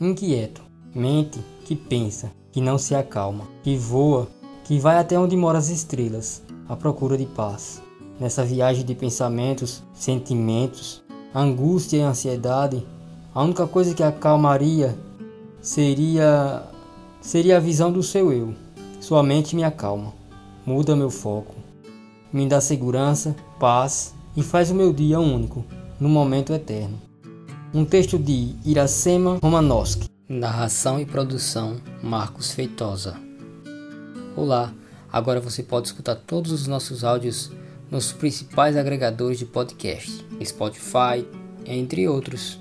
inquieto, mente que pensa, que não se acalma, que voa, que vai até onde moram as estrelas, à procura de paz. Nessa viagem de pensamentos, sentimentos, angústia e ansiedade, a única coisa que acalmaria seria seria a visão do seu eu. Sua mente me acalma, muda meu foco, me dá segurança, paz e faz o meu dia único, no momento eterno. Um texto de Iracema Romanowski. Narração e produção Marcos Feitosa. Olá, agora você pode escutar todos os nossos áudios nos principais agregadores de podcast, Spotify, entre outros.